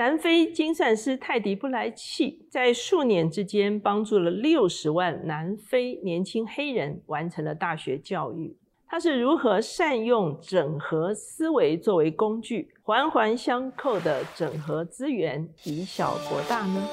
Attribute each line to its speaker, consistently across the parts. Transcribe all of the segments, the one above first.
Speaker 1: 南非精算师泰迪布莱契在数年之间帮助了六十万南非年轻黑人完成了大学教育。他是如何善用整合思维作为工具，环环相扣的整合资源，以小博大呢？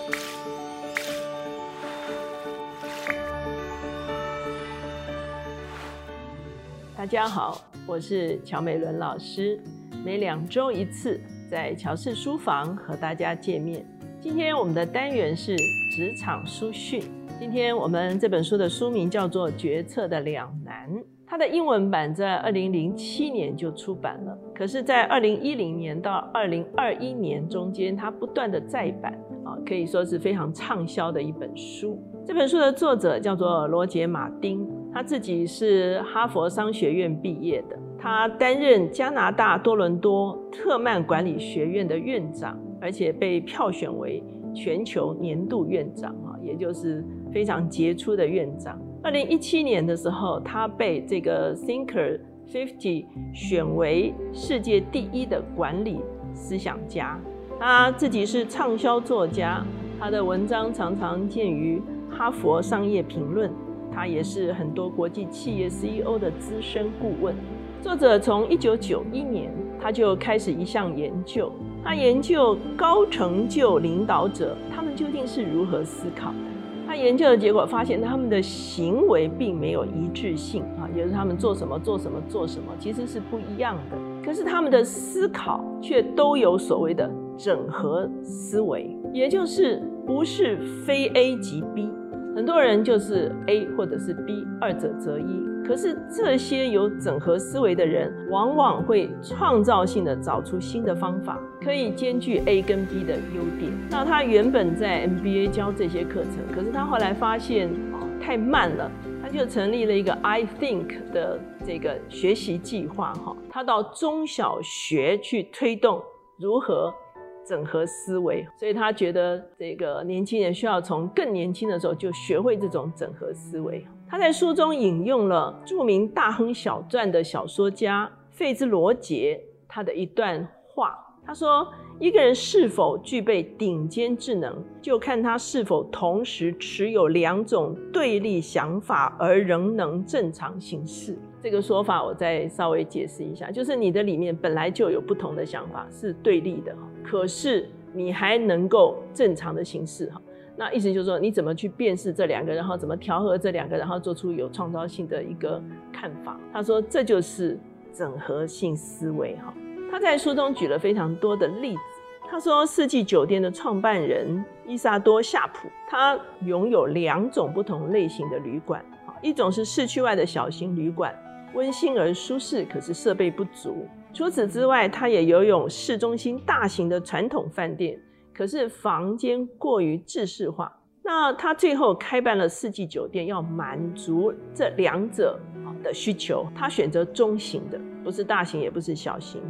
Speaker 1: 大家好，我是乔美伦老师，每两周一次。在乔氏书房和大家见面。今天我们的单元是职场书讯。今天我们这本书的书名叫做《决策的两难》，它的英文版在二零零七年就出版了，可是，在二零一零年到二零二一年中间，它不断的再版啊，可以说是非常畅销的一本书。这本书的作者叫做罗杰·马丁，他自己是哈佛商学院毕业的。他担任加拿大多伦多特曼管理学院的院长，而且被票选为全球年度院长啊，也就是非常杰出的院长。二零一七年的时候，他被这个 Thinker Fifty 选为世界第一的管理思想家。他自己是畅销作家，他的文章常常见于哈佛商业评论。他也是很多国际企业 CEO 的资深顾问。作者从一九九一年他就开始一项研究，他研究高成就领导者他们究竟是如何思考的。他研究的结果发现，他们的行为并没有一致性啊，也就是他们做什么做什么做什么其实是不一样的。可是他们的思考却都有所谓的整合思维，也就是不是非 A 即 B。很多人就是 A 或者是 B，二者择一。可是这些有整合思维的人，往往会创造性的找出新的方法，可以兼具 A 跟 B 的优点。那他原本在 MBA 教这些课程，可是他后来发现太慢了，他就成立了一个 I Think 的这个学习计划。哈，他到中小学去推动如何。整合思维，所以他觉得这个年轻人需要从更年轻的时候就学会这种整合思维。他在书中引用了著名大亨小传的小说家费兹罗杰他的一段话，他说：“一个人是否具备顶尖智能，就看他是否同时持有两种对立想法而仍能正常行事。”这个说法我再稍微解释一下，就是你的里面本来就有不同的想法，是对立的，可是你还能够正常的行事哈。那意思就是说，你怎么去辨识这两个，然后怎么调和这两个，然后做出有创造性的一个看法。他说这就是整合性思维哈。他在书中举了非常多的例子。他说，四季酒店的创办人伊萨多夏普，他拥有两种不同类型的旅馆，一种是市区外的小型旅馆。温馨而舒适，可是设备不足。除此之外，他也游泳市中心大型的传统饭店，可是房间过于制式化。那他最后开办了四季酒店，要满足这两者的需求。他选择中型的，不是大型，也不是小型，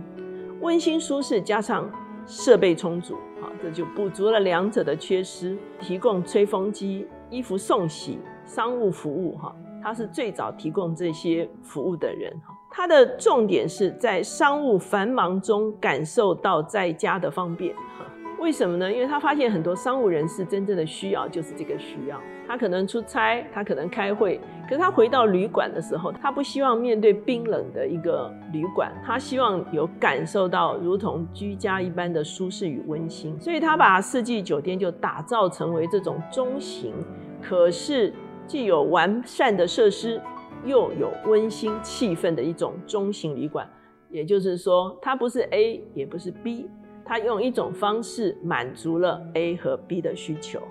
Speaker 1: 温馨舒适加上设备充足，好，这就补足了两者的缺失。提供吹风机、衣服送洗、商务服务，哈。他是最早提供这些服务的人哈，他的重点是在商务繁忙中感受到在家的方便哈。为什么呢？因为他发现很多商务人士真正的需要就是这个需要。他可能出差，他可能开会，可是他回到旅馆的时候，他不希望面对冰冷的一个旅馆，他希望有感受到如同居家一般的舒适与温馨。所以他把四季酒店就打造成为这种中型，可是。既有完善的设施，又有温馨气氛的一种中型旅馆，也就是说，它不是 A，也不是 B，它用一种方式满足了 A 和 B 的需求。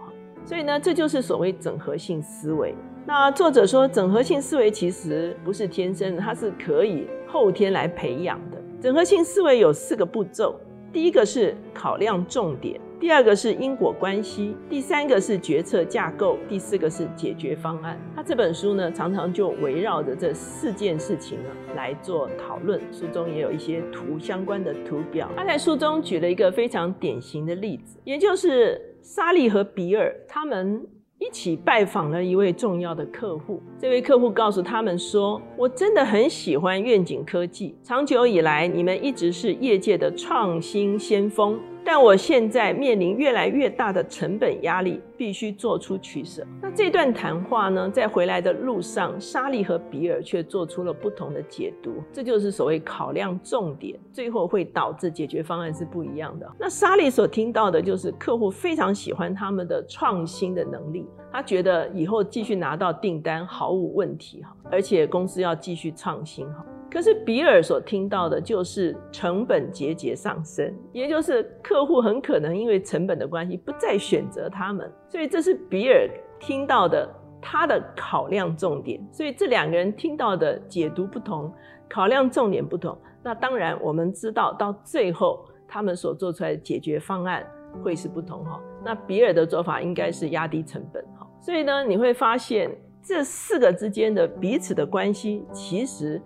Speaker 1: 所以呢，这就是所谓整合性思维。那作者说，整合性思维其实不是天生的，它是可以后天来培养的。整合性思维有四个步骤，第一个是考量重点。第二个是因果关系，第三个是决策架构，第四个是解决方案。他这本书呢，常常就围绕着这四件事情呢来做讨论。书中也有一些图相关的图表。他在书中举了一个非常典型的例子，也就是莎莉和比尔他们一起拜访了一位重要的客户。这位客户告诉他们说：“我真的很喜欢愿景科技，长久以来你们一直是业界的创新先锋。”但我现在面临越来越大的成本压力，必须做出取舍。那这段谈话呢，在回来的路上，莎莉和比尔却做出了不同的解读。这就是所谓考量重点，最后会导致解决方案是不一样的。那莎莉所听到的就是客户非常喜欢他们的创新的能力，他觉得以后继续拿到订单毫无问题哈，而且公司要继续创新哈。可是比尔所听到的就是成本节节上升，也就是客户很可能因为成本的关系不再选择他们，所以这是比尔听到的他的考量重点。所以这两个人听到的解读不同，考量重点不同。那当然我们知道到最后他们所做出来的解决方案会是不同哈。那比尔的做法应该是压低成本哈。所以呢，你会发现这四个之间的彼此的关系其实。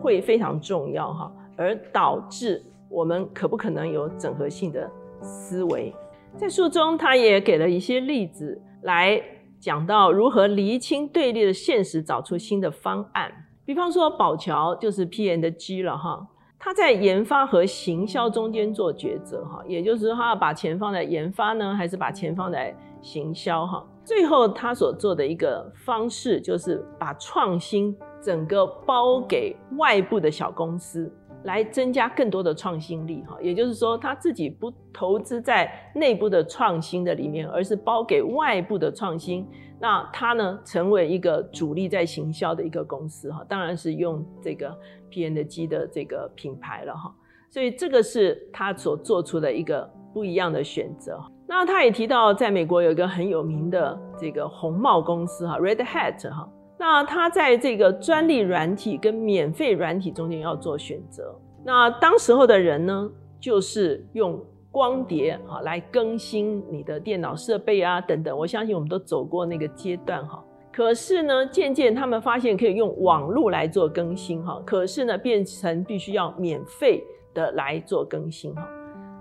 Speaker 1: 会非常重要哈，而导致我们可不可能有整合性的思维？在书中，他也给了一些例子来讲到如何厘清对立的现实，找出新的方案。比方说，宝桥就是 P N 的 G 了哈，他在研发和行销中间做抉择哈，也就是说，他要把钱放在研发呢，还是把钱放在行销哈？最后，他所做的一个方式就是把创新。整个包给外部的小公司，来增加更多的创新力哈，也就是说他自己不投资在内部的创新的里面，而是包给外部的创新。那他呢，成为一个主力在行销的一个公司哈，当然是用这个 P N 的 G 的这个品牌了哈。所以这个是他所做出的一个不一样的选择。那他也提到，在美国有一个很有名的这个红帽公司哈，Red Hat 哈。那他在这个专利软体跟免费软体中间要做选择。那当时候的人呢，就是用光碟啊来更新你的电脑设备啊等等。我相信我们都走过那个阶段哈。可是呢，渐渐他们发现可以用网络来做更新哈。可是呢，变成必须要免费的来做更新哈。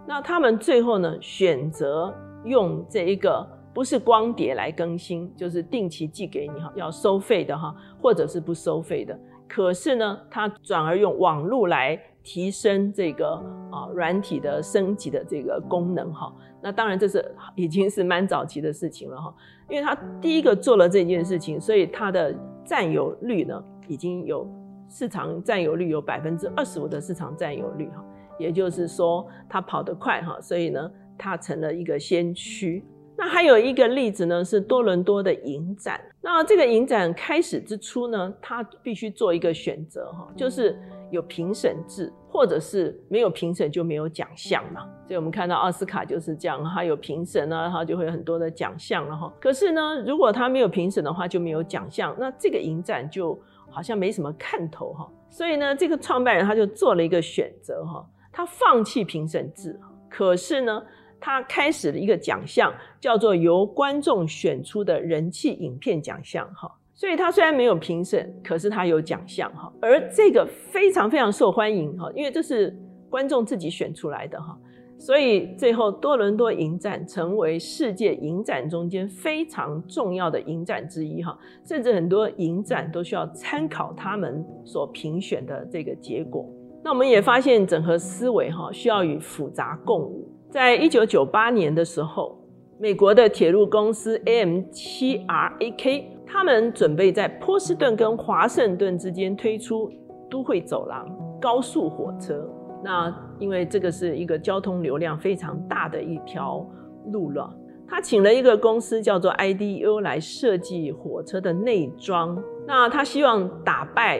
Speaker 1: 那他们最后呢，选择用这一个。不是光碟来更新，就是定期寄给你哈，要收费的哈，或者是不收费的。可是呢，它转而用网络来提升这个啊软体的升级的这个功能哈。那当然这是已经是蛮早期的事情了哈，因为他第一个做了这件事情，所以它的占有率呢已经有市场占有率有百分之二十五的市场占有率哈，也就是说它跑得快哈，所以呢它成了一个先驱。那还有一个例子呢，是多伦多的影展。那这个影展开始之初呢，他必须做一个选择哈，就是有评审制，或者是没有评审就没有奖项嘛。所以我们看到奥斯卡就是这样，它有评审呢，它就会有很多的奖项了哈。可是呢，如果他没有评审的话，就没有奖项，那这个影展就好像没什么看头哈。所以呢，这个创办人他就做了一个选择哈，他放弃评审制，可是呢。他开始了一个奖项，叫做由观众选出的人气影片奖项，哈。所以他虽然没有评审，可是他有奖项，哈。而这个非常非常受欢迎，哈，因为这是观众自己选出来的，哈。所以最后多伦多影展成为世界影展中间非常重要的影展之一，哈。甚至很多影展都需要参考他们所评选的这个结果。那我们也发现整合思维，哈，需要与复杂共舞。在一九九八年的时候，美国的铁路公司 AM7RAK，他们准备在波士顿跟华盛顿之间推出都会走廊高速火车。那因为这个是一个交通流量非常大的一条路了，他请了一个公司叫做 IDU 来设计火车的内装。那他希望打败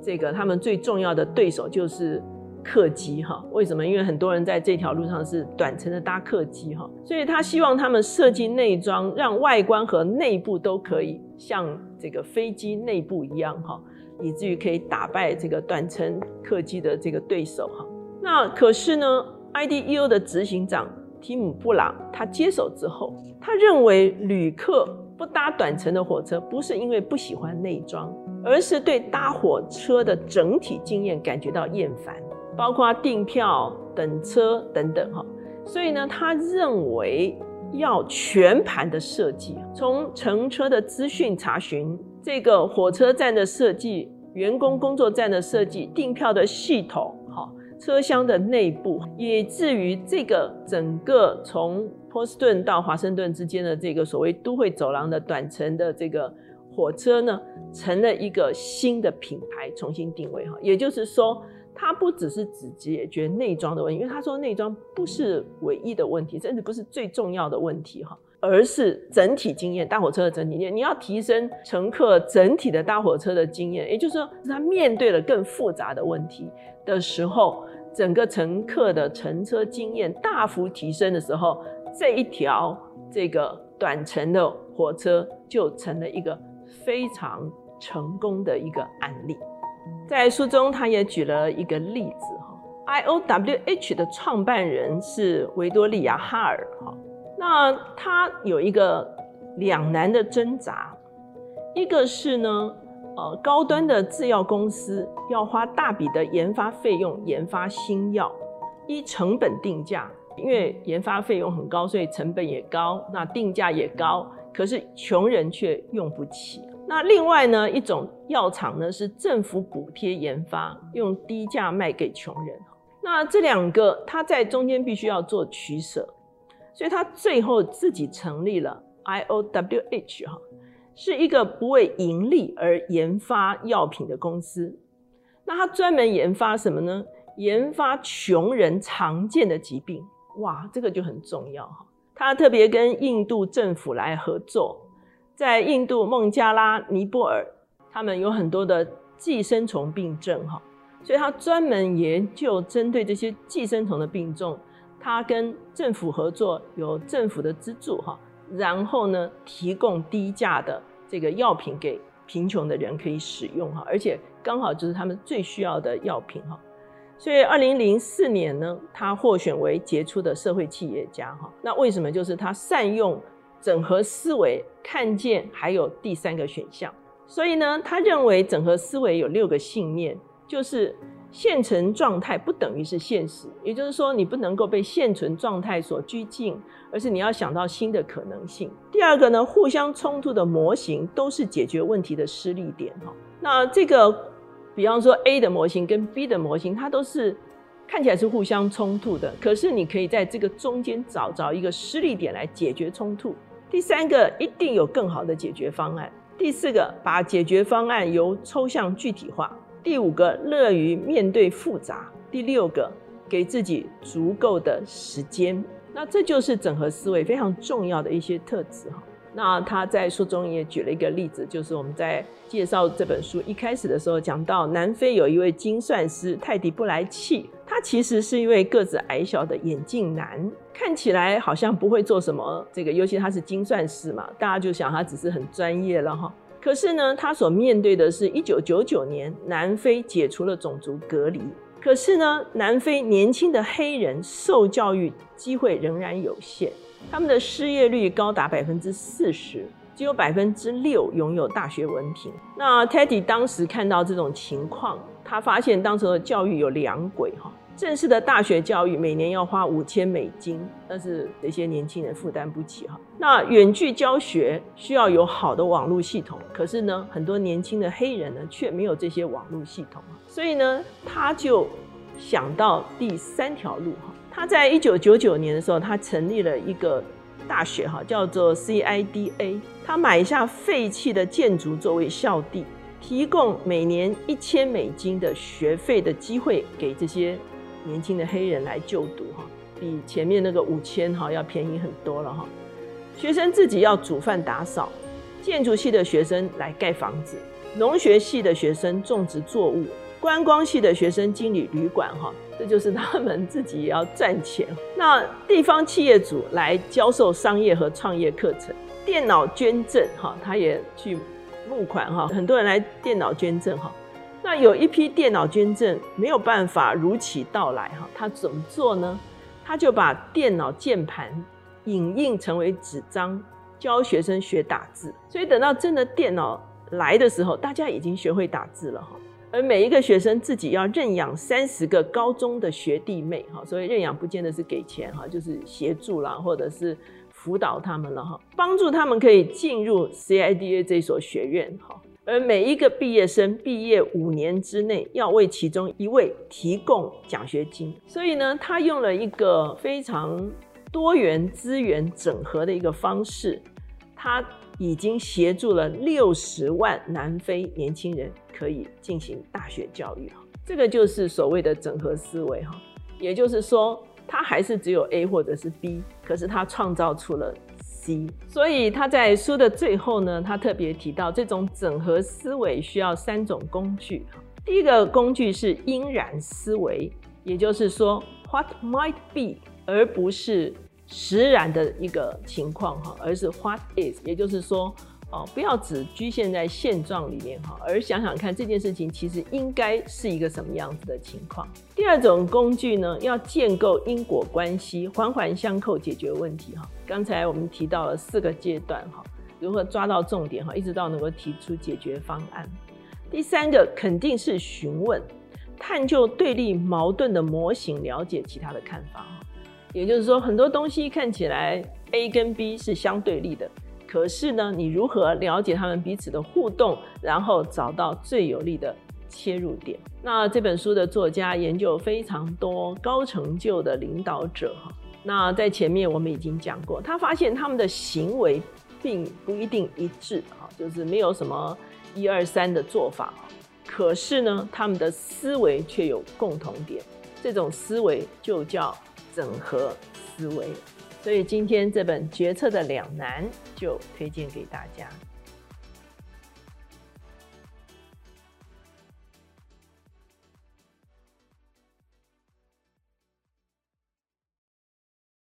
Speaker 1: 这个他们最重要的对手，就是。客机哈，为什么？因为很多人在这条路上是短程的搭客机哈，所以他希望他们设计内装，让外观和内部都可以像这个飞机内部一样哈，以至于可以打败这个短程客机的这个对手哈。那可是呢，IDEO 的执行长提姆布朗他接手之后，他认为旅客不搭短程的火车，不是因为不喜欢内装，而是对搭火车的整体经验感觉到厌烦。包括订票、等车等等哈，所以呢，他认为要全盘的设计，从乘车的资讯查询、这个火车站的设计、员工工作站的设计、订票的系统，哈，车厢的内部，以至于这个整个从波士顿到华盛顿之间的这个所谓都会走廊的短程的这个火车呢，成了一个新的品牌，重新定位哈。也就是说，它不只是只解决内装的问题，因为他说内装不是唯一的问题，甚至不是最重要的问题哈。而是整体经验，大火车的整体经验，你要提升乘客整体的大火车的经验，也就是说，他面对了更复杂的问题的时候，整个乘客的乘车经验大幅提升的时候，这一条这个短程的火车就成了一个非常成功的一个案例。在书中，他也举了一个例子哈，I O W H 的创办人是维多利亚哈尔哈。那他有一个两难的挣扎，一个是呢，呃，高端的制药公司要花大笔的研发费用研发新药，依成本定价，因为研发费用很高，所以成本也高，那定价也高，可是穷人却用不起。那另外呢，一种药厂呢是政府补贴研发，用低价卖给穷人。那这两个，他在中间必须要做取舍。所以他最后自己成立了 IOWH 哈，是一个不为盈利而研发药品的公司。那他专门研发什么呢？研发穷人常见的疾病。哇，这个就很重要哈。他特别跟印度政府来合作，在印度孟加拉、尼泊尔，他们有很多的寄生虫病症哈，所以他专门研究针对这些寄生虫的病症。他跟政府合作，有政府的资助哈，然后呢，提供低价的这个药品给贫穷的人可以使用哈，而且刚好就是他们最需要的药品哈。所以二零零四年呢，他获选为杰出的社会企业家哈。那为什么？就是他善用整合思维，看见还有第三个选项。所以呢，他认为整合思维有六个信念，就是。现存状态不等于是现实，也就是说，你不能够被现存状态所拘禁，而是你要想到新的可能性。第二个呢，互相冲突的模型都是解决问题的失力点哈。那这个，比方说 A 的模型跟 B 的模型，它都是看起来是互相冲突的，可是你可以在这个中间找着一个失力点来解决冲突。第三个，一定有更好的解决方案。第四个，把解决方案由抽象具体化。第五个，乐于面对复杂；第六个，给自己足够的时间。那这就是整合思维非常重要的一些特质哈。那他在书中也举了一个例子，就是我们在介绍这本书一开始的时候讲到，南非有一位精算师泰迪布莱契，他其实是一位个子矮小的眼镜男，看起来好像不会做什么这个，尤其他是精算师嘛，大家就想他只是很专业了哈。可是呢，他所面对的是一九九九年南非解除了种族隔离。可是呢，南非年轻的黑人受教育机会仍然有限，他们的失业率高达百分之四十，只有百分之六拥有大学文凭。那 Teddy 当时看到这种情况，他发现当时的教育有两轨哈。正式的大学教育每年要花五千美金，但是这些年轻人负担不起哈。那远距教学需要有好的网络系统，可是呢，很多年轻的黑人呢却没有这些网络系统所以呢，他就想到第三条路哈。他在一九九九年的时候，他成立了一个大学哈，叫做 CIDA。他买下废弃的建筑作为校地，提供每年一千美金的学费的机会给这些。年轻的黑人来就读哈，比前面那个五千哈要便宜很多了哈。学生自己要煮饭打扫，建筑系的学生来盖房子，农学系的学生种植作物，观光系的学生经理旅馆哈，这就是他们自己也要赚钱。那地方企业主来教授商业和创业课程，电脑捐赠哈，他也去募款哈，很多人来电脑捐赠哈。那有一批电脑捐赠没有办法如期到来哈，他怎么做呢？他就把电脑键盘影印成为纸张，教学生学打字。所以等到真的电脑来的时候，大家已经学会打字了哈。而每一个学生自己要认养三十个高中的学弟妹哈，所以认养不见得是给钱哈，就是协助啦，或者是辅导他们了哈，帮助他们可以进入 CIDA 这所学院哈。而每一个毕业生毕业五年之内要为其中一位提供奖学金，所以呢，他用了一个非常多元资源整合的一个方式，他已经协助了六十万南非年轻人可以进行大学教育哈，这个就是所谓的整合思维哈，也就是说，他还是只有 A 或者是 B，可是他创造出了。C，所以他在书的最后呢，他特别提到这种整合思维需要三种工具。第一个工具是因然思维，也就是说 What might be，而不是实然的一个情况哈，而是 What is，也就是说。哦，不要只局限在现状里面哈，而想想看这件事情其实应该是一个什么样子的情况。第二种工具呢，要建构因果关系，环环相扣解决问题哈。刚才我们提到了四个阶段哈，如何抓到重点哈，一直到能够提出解决方案。第三个肯定是询问，探究对立矛盾的模型，了解其他的看法哈。也就是说，很多东西看起来 A 跟 B 是相对立的。可是呢，你如何了解他们彼此的互动，然后找到最有利的切入点？那这本书的作家研究非常多高成就的领导者哈。那在前面我们已经讲过，他发现他们的行为并不一定一致哈，就是没有什么一二三的做法。可是呢，他们的思维却有共同点，这种思维就叫整合思维。所以今天这本《决策的两难》就推荐给大家。